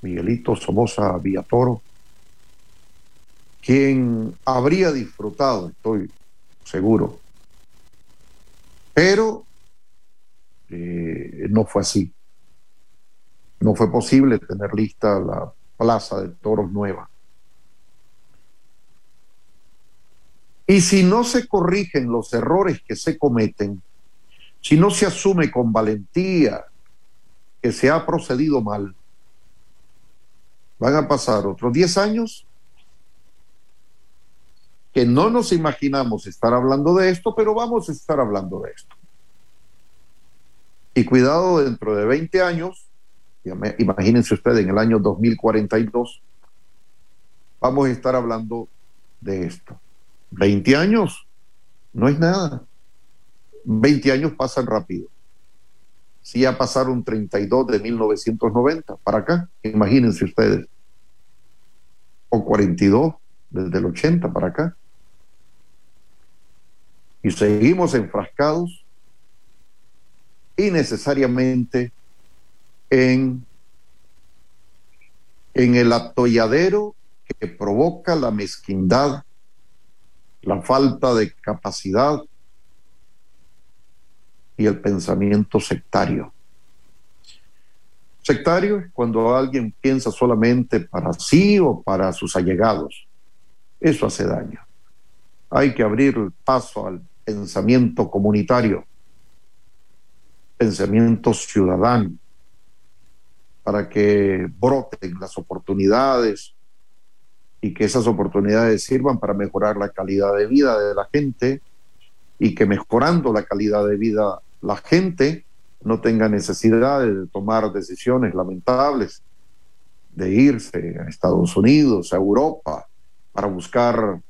Miguelito Somoza Villatoro, quien habría disfrutado, estoy seguro. Pero eh, no fue así. No fue posible tener lista la plaza de toros nueva. Y si no se corrigen los errores que se cometen, si no se asume con valentía que se ha procedido mal, van a pasar otros 10 años que no nos imaginamos estar hablando de esto, pero vamos a estar hablando de esto. Y cuidado, dentro de 20 años, imagínense ustedes, en el año 2042, vamos a estar hablando de esto. 20 años no es nada. 20 años pasan rápido. Si ya pasaron 32 de 1990 para acá, imagínense ustedes. O 42 desde el 80 para acá y seguimos enfrascados innecesariamente en, en el atolladero que provoca la mezquindad, la falta de capacidad y el pensamiento sectario. Sectario es cuando alguien piensa solamente para sí o para sus allegados. Eso hace daño. Hay que abrir el paso al pensamiento comunitario, pensamiento ciudadano, para que broten las oportunidades y que esas oportunidades sirvan para mejorar la calidad de vida de la gente y que mejorando la calidad de vida la gente no tenga necesidad de tomar decisiones lamentables, de irse a Estados Unidos, a Europa, para buscar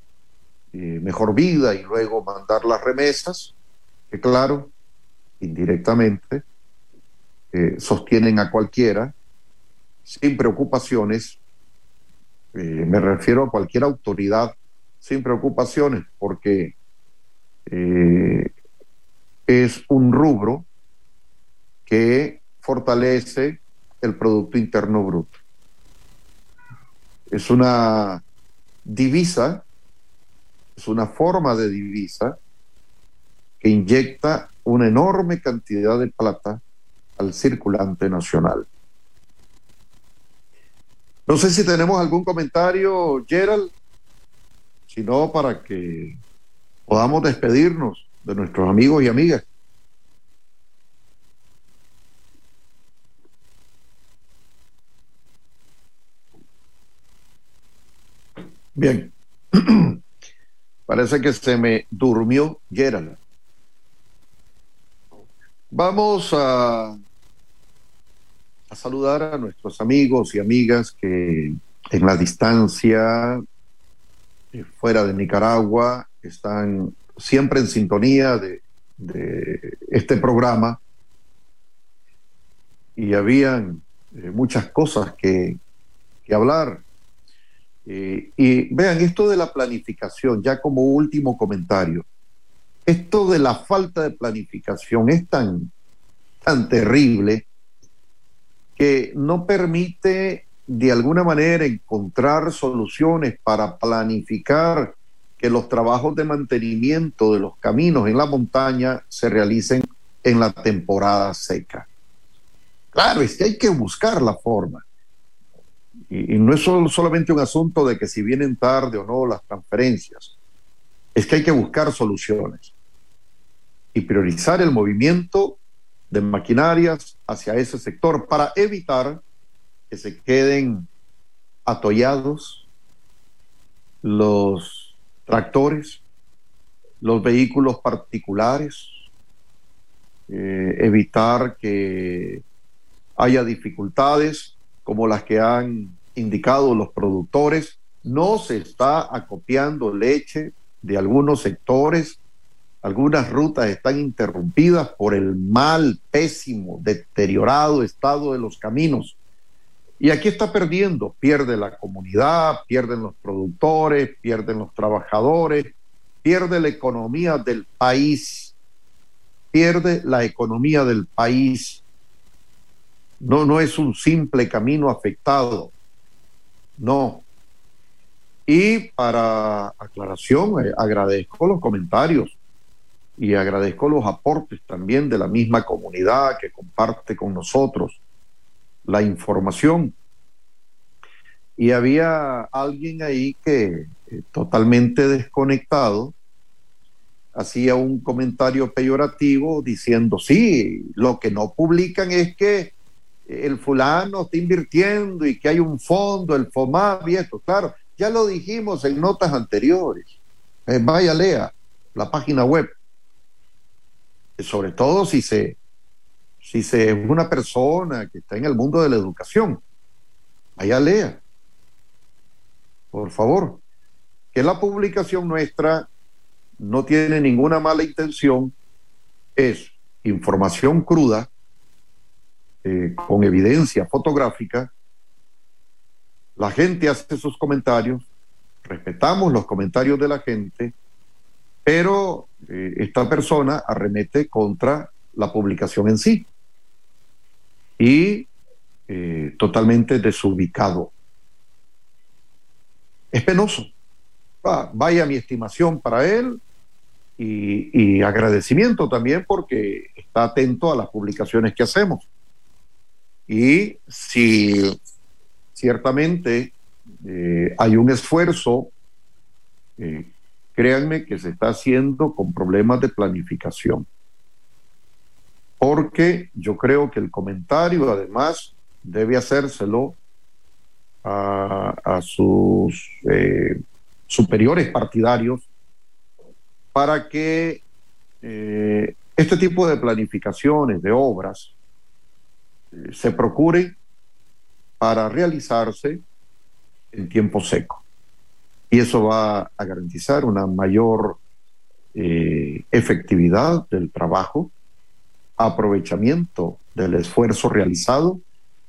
eh, mejor vida y luego mandar las remesas, que claro, indirectamente, eh, sostienen a cualquiera sin preocupaciones, eh, me refiero a cualquier autoridad sin preocupaciones, porque es un rubro que fortalece el Producto Interno Bruto. Es una divisa es una forma de divisa que inyecta una enorme cantidad de plata al circulante nacional. No sé si tenemos algún comentario, Gerald, si no, para que podamos despedirnos de nuestros amigos y amigas. Bien. Parece que se me durmió Gerald. Vamos a, saludar a nuestros amigos y amigas que en la distancia, eh, fuera de Nicaragua, están siempre en sintonía de, este programa. Y habían eh, muchas cosas que, que hablar. Eh, y vean, esto de la planificación, ya como último comentario, esto de la falta de planificación es tan, tan terrible que no permite de alguna manera encontrar soluciones para planificar que los trabajos de mantenimiento de los caminos en la montaña se realicen en la temporada seca. Claro, es que hay que buscar la forma. Y, no es solamente un asunto de que si vienen tarde o no las transferencias, es que hay que buscar soluciones y priorizar el movimiento de maquinarias hacia ese sector para evitar que se queden atollados los tractores, los vehículos particulares, eh, evitar que haya dificultades como las que han indicado los productores, no se está acopiando leche de algunos sectores, algunas rutas están interrumpidas por el mal, pésimo, deteriorado estado de los caminos. Y aquí está perdiendo, pierde la comunidad, pierden los productores, pierden los trabajadores, pierde la economía del país, pierde la economía del país. No, no es un simple camino afectado. No. Y para aclaración, eh, agradezco los comentarios y agradezco los aportes también de la misma comunidad que comparte con nosotros la información. Y había alguien ahí que eh, totalmente desconectado hacía un comentario peyorativo diciendo, sí, lo que no publican es que el fulano está invirtiendo y que hay un fondo, el FOMAB y esto. Claro, ya lo dijimos en notas anteriores. Eh, vaya, lea la página web. Sobre todo si se, si se es una persona que está en el mundo de la educación. Vaya, lea. Por favor. Que la publicación nuestra no tiene ninguna mala intención. Es información cruda eh, con evidencia fotográfica, la gente hace sus comentarios, respetamos los comentarios de la gente, pero eh, esta persona arremete contra la publicación en sí y eh, totalmente desubicado. Es penoso. vaya mi estimación para él y agradecimiento también porque está atento a las publicaciones que hacemos. Y si ciertamente eh, hay un esfuerzo, eh, créanme que se está haciendo con problemas de planificación. Porque yo creo que el comentario además debe hacérselo a, sus eh, superiores partidarios para que este tipo de planificaciones de obras se procure para realizarse en tiempo seco. Y eso va a garantizar una mayor eh, efectividad del trabajo, aprovechamiento del esfuerzo realizado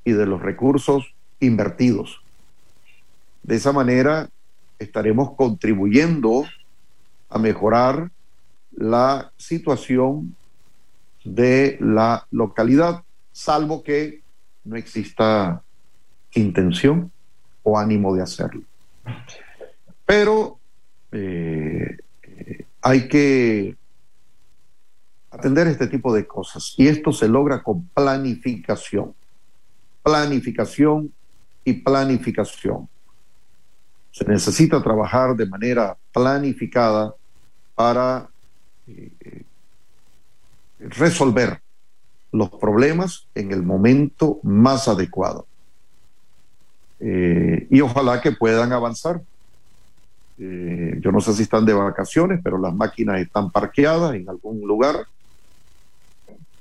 y de los recursos invertidos. De esa manera estaremos contribuyendo a mejorar la situación de la localidad salvo que no exista intención o ánimo de hacerlo. Pero eh, eh, hay que atender este tipo de cosas y esto se logra con planificación, planificación y planificación. Se necesita trabajar de manera planificada para eh, resolver los problemas en el momento más adecuado. Y ojalá que puedan avanzar. Eh, yo no sé si están de vacaciones, pero las máquinas están parqueadas en algún lugar,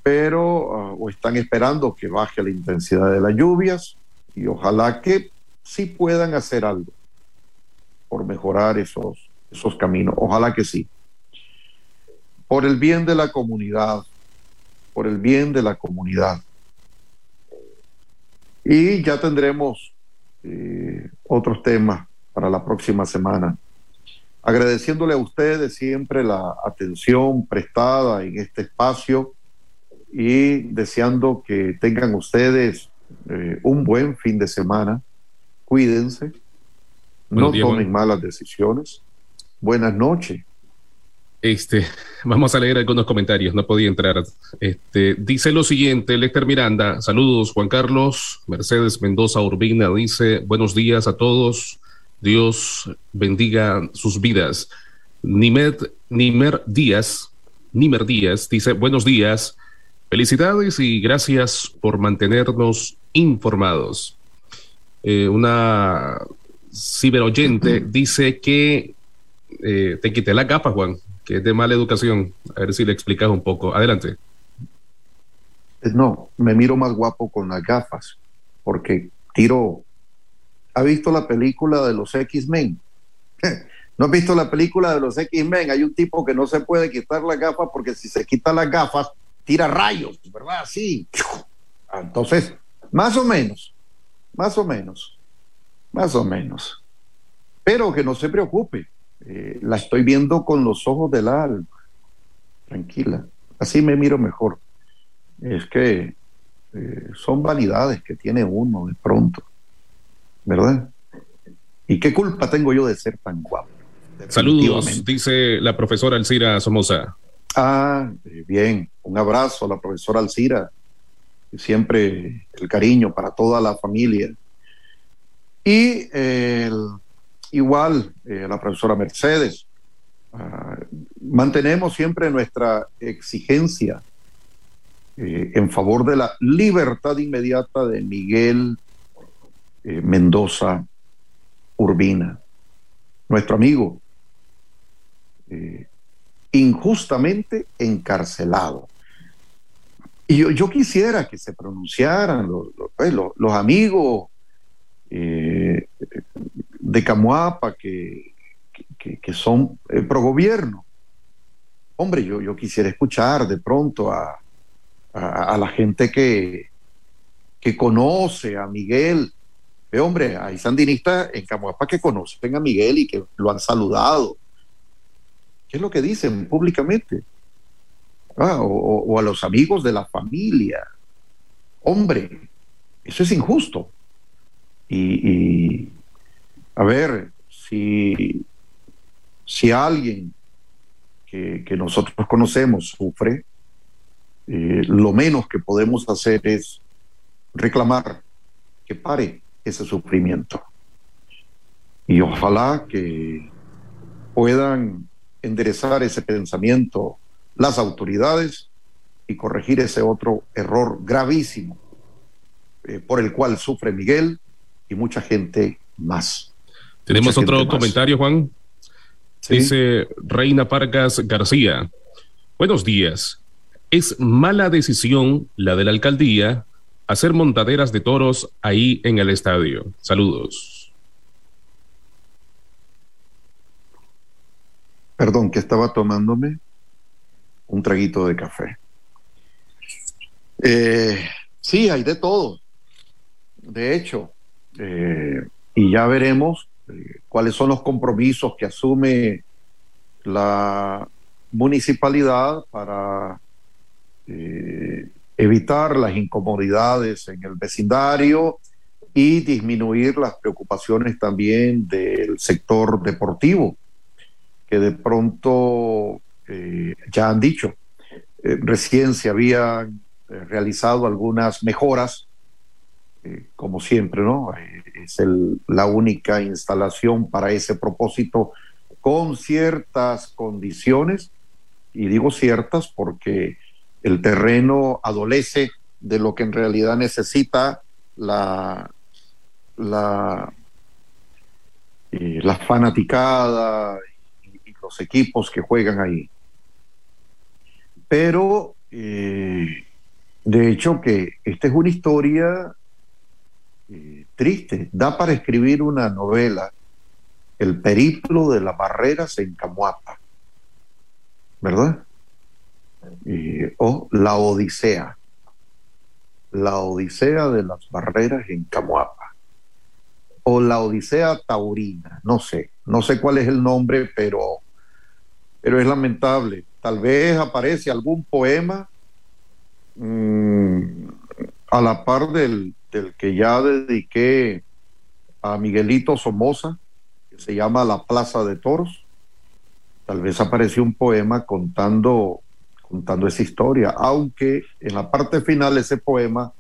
pero ah, o están esperando que baje la intensidad de las lluvias y ojalá que sí puedan hacer algo por mejorar esos, esos caminos. Ojalá que sí. Por el bien de la comunidad, por el bien de la comunidad. Y ya tendremos eh, otros temas para la próxima semana. Agradeciéndole a ustedes siempre la atención prestada en este espacio y deseando que tengan ustedes eh, un buen fin de semana. Cuídense, no tomen malas decisiones. Buenas noches. Este, vamos a leer algunos comentarios, no podía entrar. Este, dice lo siguiente, Lecter Miranda, saludos Juan Carlos, Mercedes Mendoza Urbina dice, buenos días a todos, Dios bendiga sus vidas. Nimer, Nimer Díaz, Nimer Díaz dice, buenos días, felicidades y gracias por mantenernos informados. Eh, una ciberoyente dice que eh, te quité la capa, Juan que es de mala educación. A ver si le explicas un poco. Adelante. No, me miro más guapo con las gafas, porque tiro. ¿Ha visto la película de los X-Men? ¿No has visto la película de los X-Men? Hay un tipo que no se puede quitar las gafas porque si se quita las gafas, tira rayos, ¿verdad? Sí. Entonces, más o menos, más o menos, más o menos. Pero que no se preocupe, eh, la estoy viendo con los ojos del alma, tranquila, así me miro mejor. Es que eh, son vanidades que tiene uno de pronto, ¿verdad? ¿Y qué culpa tengo yo de ser tan guapo? Saludos, dice la profesora Alcira Somoza. Ah, eh, bien, un abrazo a la profesora Alcira, siempre el cariño para toda la familia. Y igual eh, a la profesora Mercedes, ah, mantenemos siempre nuestra exigencia eh, en favor de la libertad inmediata de Miguel Mendoza Urbina, nuestro amigo, injustamente encarcelado. Y yo, quisiera que se pronunciaran los, pues, amigos eh, de Camuapa que, que, son eh, pro gobierno. Hombre, yo, yo quisiera escuchar de pronto a, a, la gente que, que conoce a Miguel. Hombre, hay sandinistas en Camuapa que conocen a Miguel y que lo han saludado es lo que dicen públicamente? Ah, o, a los amigos de la familia. Hombre, eso es injusto. Y, a ver, si, si alguien que, nosotros conocemos sufre, eh, lo menos que podemos hacer es reclamar que pare ese sufrimiento. Y ojalá que puedan enderezar ese pensamiento las autoridades y corregir ese otro error gravísimo eh, por el cual sufre Miguel y mucha gente más. Tenemos otro comentario, Juan. Dice Reina Pargas García. Buenos días. Es mala decisión la de la alcaldía hacer montaderas de toros ahí en el estadio. Saludos. Perdón, que estaba tomándome un traguito de café. Eh, sí, hay de todo. De hecho, eh, y ya veremos eh, cuáles son los compromisos que asume la municipalidad para evitar las incomodidades en el vecindario y disminuir las preocupaciones también del sector deportivo que de pronto eh, ya han dicho. Eh, recién se habían eh, realizado algunas mejoras, como siempre, ¿no? es la única instalación para ese propósito con ciertas condiciones, y digo ciertas porque el terreno adolece de lo que en realidad necesita la, la, la fanaticada los equipos que juegan ahí. Pero, eh, de hecho, que esta es una historia eh, triste, da para escribir una novela, El periplo de las barreras en Camuapa, ¿verdad? O La Odisea, La Odisea de las barreras en Camuapa, o La Odisea Taurina, no sé, no sé cuál es el nombre, pero pero es lamentable. Tal vez aparece algún poema mm, a la par del, que ya dediqué a Miguelito Somoza, que se llama La Plaza de Toros. Tal vez apareció un poema contando, contando esa historia, aunque en la parte final ese poema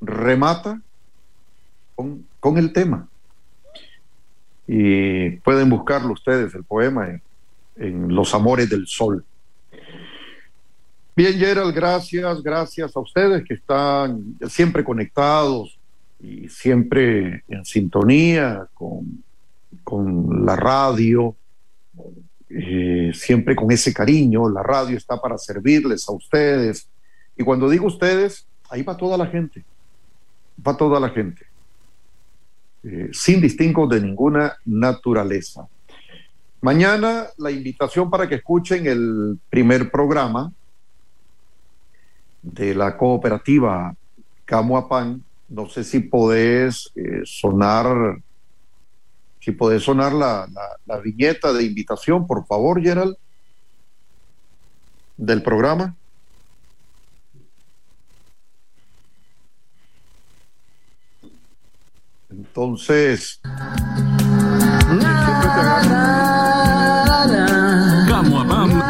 remata con, el tema. Y pueden buscarlo ustedes, el poema, en, en Los Amores del Sol. Bien, Gerald, gracias, gracias a ustedes que están siempre conectados y siempre en sintonía con, con la radio, eh, siempre con ese cariño. La radio está para servirles a ustedes. Y cuando digo ustedes, ahí va toda la gente, va toda la gente, eh, sin distingo de ninguna naturaleza. Mañana la invitación para que escuchen el primer programa de la cooperativa Camuapán. No sé si podés eh, sonar, si podés sonar la, la viñeta de invitación, por favor, Gerald, del programa. Entonces,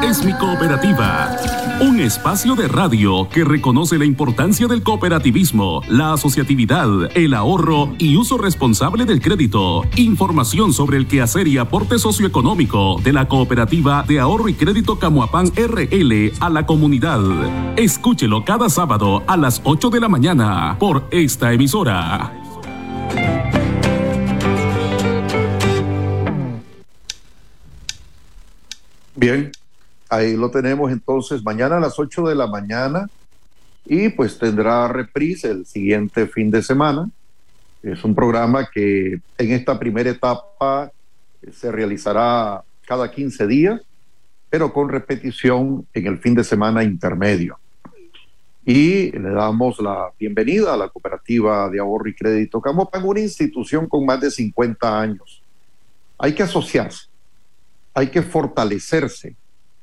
es mi cooperativa cooperativa. Un espacio de radio que reconoce la importancia del cooperativismo, la asociatividad, el ahorro y uso responsable del crédito. Información sobre el quehacer y aporte socioeconómico de la cooperativa de ahorro y crédito Camuapán RL a la comunidad. Escúchelo cada sábado a las 8 de la mañana por esta emisora. Bien, ahí lo tenemos entonces mañana a las 8 de la mañana y pues tendrá reprise el siguiente fin de semana. Es un programa que en esta primera etapa se realizará cada 15 días, pero con repetición en el fin de semana intermedio. Y le damos la bienvenida a la cooperativa de ahorro y crédito Camopan, una institución con más de 50 años. Hay que asociarse hay que fortalecerse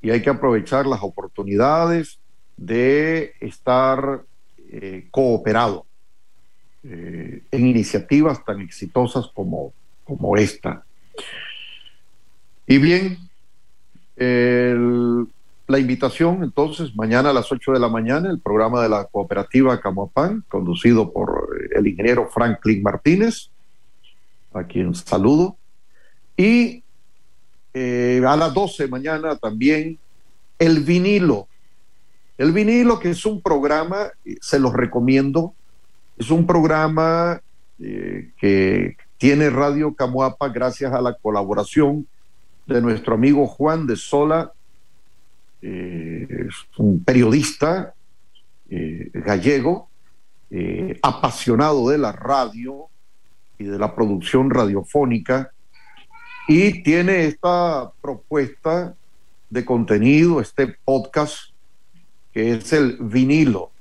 y hay que aprovechar las oportunidades de estar eh, cooperado eh, en iniciativas tan exitosas como, como esta. Y bien, la invitación entonces, mañana a las 8 de la mañana, el programa de la cooperativa Camoapán, conducido por el ingeniero Franklin Martínez, a quien saludo. Y eh, a las 12 mañana también. El vinilo. El vinilo que es un programa, se los recomiendo, es un programa eh, que tiene Radio Camuapa gracias a la colaboración de nuestro amigo Juan de Sola, eh, un periodista gallego, apasionado de la radio y de la producción radiofónica, y tiene esta propuesta de contenido, este podcast, que es el vinilo.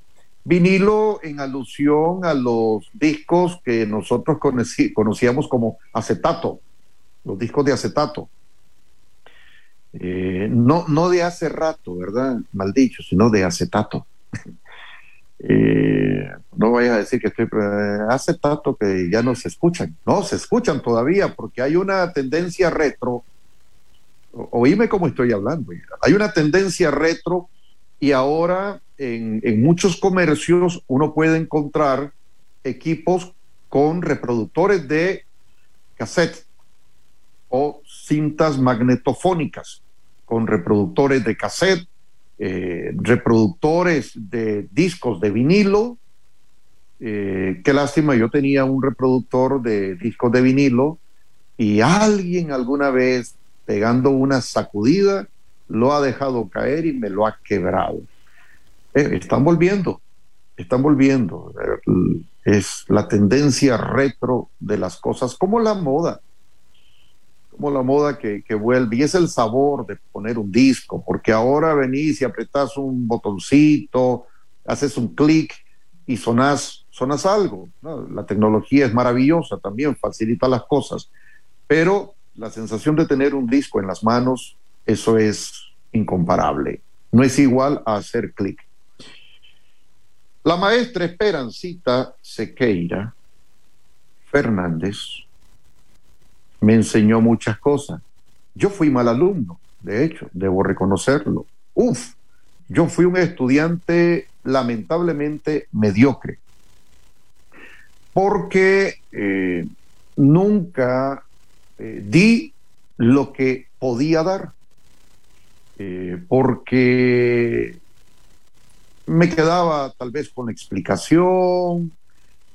Vinilo en alusión a los discos que nosotros conocíamos como acetato, los discos de acetato. Eh, no, no de hace rato, ¿verdad? Mal dicho, sino de acetato. Eh, no vayas a decir que estoy, hace tanto que ya no se escuchan. No, se escuchan todavía porque hay una tendencia retro. oíme cómo estoy hablando. Hay una tendencia retro y ahora en, en muchos comercios uno puede encontrar equipos con reproductores de cassette o cintas magnetofónicas con reproductores de cassette eh, reproductores de discos de vinilo. Eh, qué lástima, yo tenía un reproductor de discos de vinilo y alguien alguna vez pegando una sacudida lo ha dejado caer y me lo ha quebrado. Eh, están volviendo, están volviendo. Es la tendencia retro de las cosas, como la moda como la moda que, vuelve, y es el sabor de poner un disco, porque ahora venís y apretás un botoncito, haces un clic y sonás algo. La tecnología es maravillosa también, facilita las cosas, pero la sensación de tener un disco en las manos, eso es incomparable. No es igual a hacer clic. La maestra Esperancita Sequeira Fernández me enseñó muchas cosas. Yo fui mal alumno, de hecho, debo reconocerlo. Uf, yo fui un estudiante lamentablemente mediocre, porque eh, nunca eh, di lo que podía dar, eh, porque me quedaba tal vez con explicación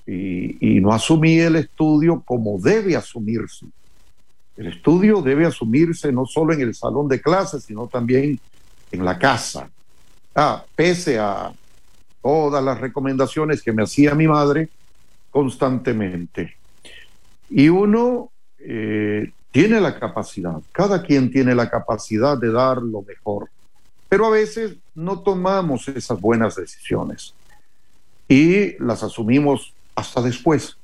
y, y no asumí el estudio como debe asumirse. El estudio debe asumirse no solo en el salón de clases, sino también en la casa. Ah, pese a todas las recomendaciones que me hacía mi madre constantemente. Y uno eh, tiene la capacidad, cada quien tiene la capacidad de dar lo mejor, pero a veces no tomamos esas buenas decisiones y las asumimos hasta después,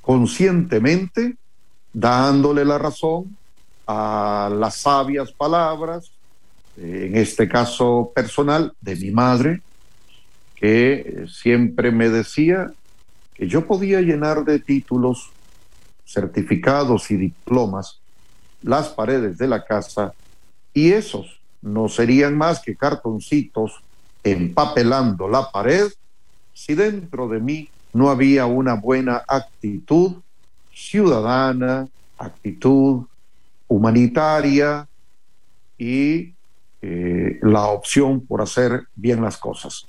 conscientemente dándole la razón a las sabias palabras, en este caso personal, de mi madre, que siempre me decía que yo podía llenar de títulos, certificados y diplomas las paredes de la casa y esos no serían más que cartoncitos empapelando la pared si dentro de mí no había una buena actitud ciudadana, actitud humanitaria y eh, la opción por hacer bien las cosas.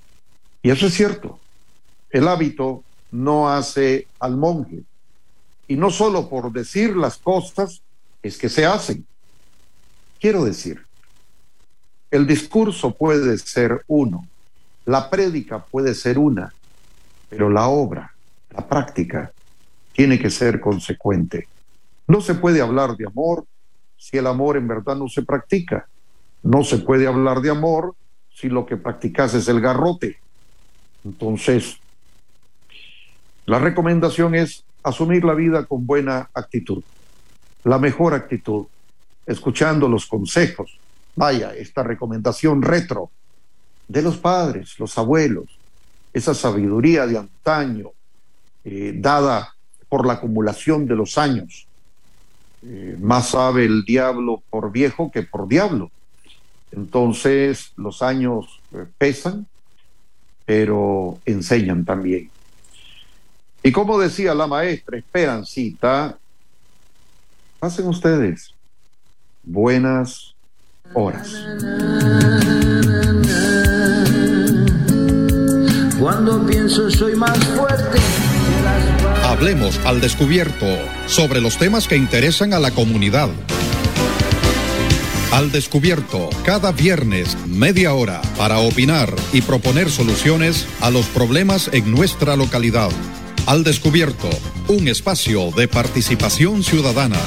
Y eso es cierto. El hábito no hace al monje. Y no solo por decir las cosas es que se hacen. Quiero decir, el discurso puede ser uno, la prédica puede ser una, pero la obra, la práctica, tiene que ser consecuente. No se puede hablar de amor si el amor en verdad no se practica. No se puede hablar de amor si lo que practicas es el garrote. Entonces, la recomendación es asumir la vida con buena actitud, la mejor actitud, escuchando los consejos. Vaya, esta recomendación retro de los padres, los abuelos, esa sabiduría de antaño eh, dada por la acumulación de los años. Eh, más sabe el diablo por viejo que por diablo. Entonces los años eh, pesan, pero enseñan también. Y como decía la maestra Esperancita, pasen ustedes buenas horas. Cuando pienso soy más fuerte. Hablemos al descubierto sobre los temas que interesan a la comunidad. Al descubierto, cada viernes, media hora, para opinar y proponer soluciones a los problemas en nuestra localidad. Al descubierto, un espacio de participación ciudadana.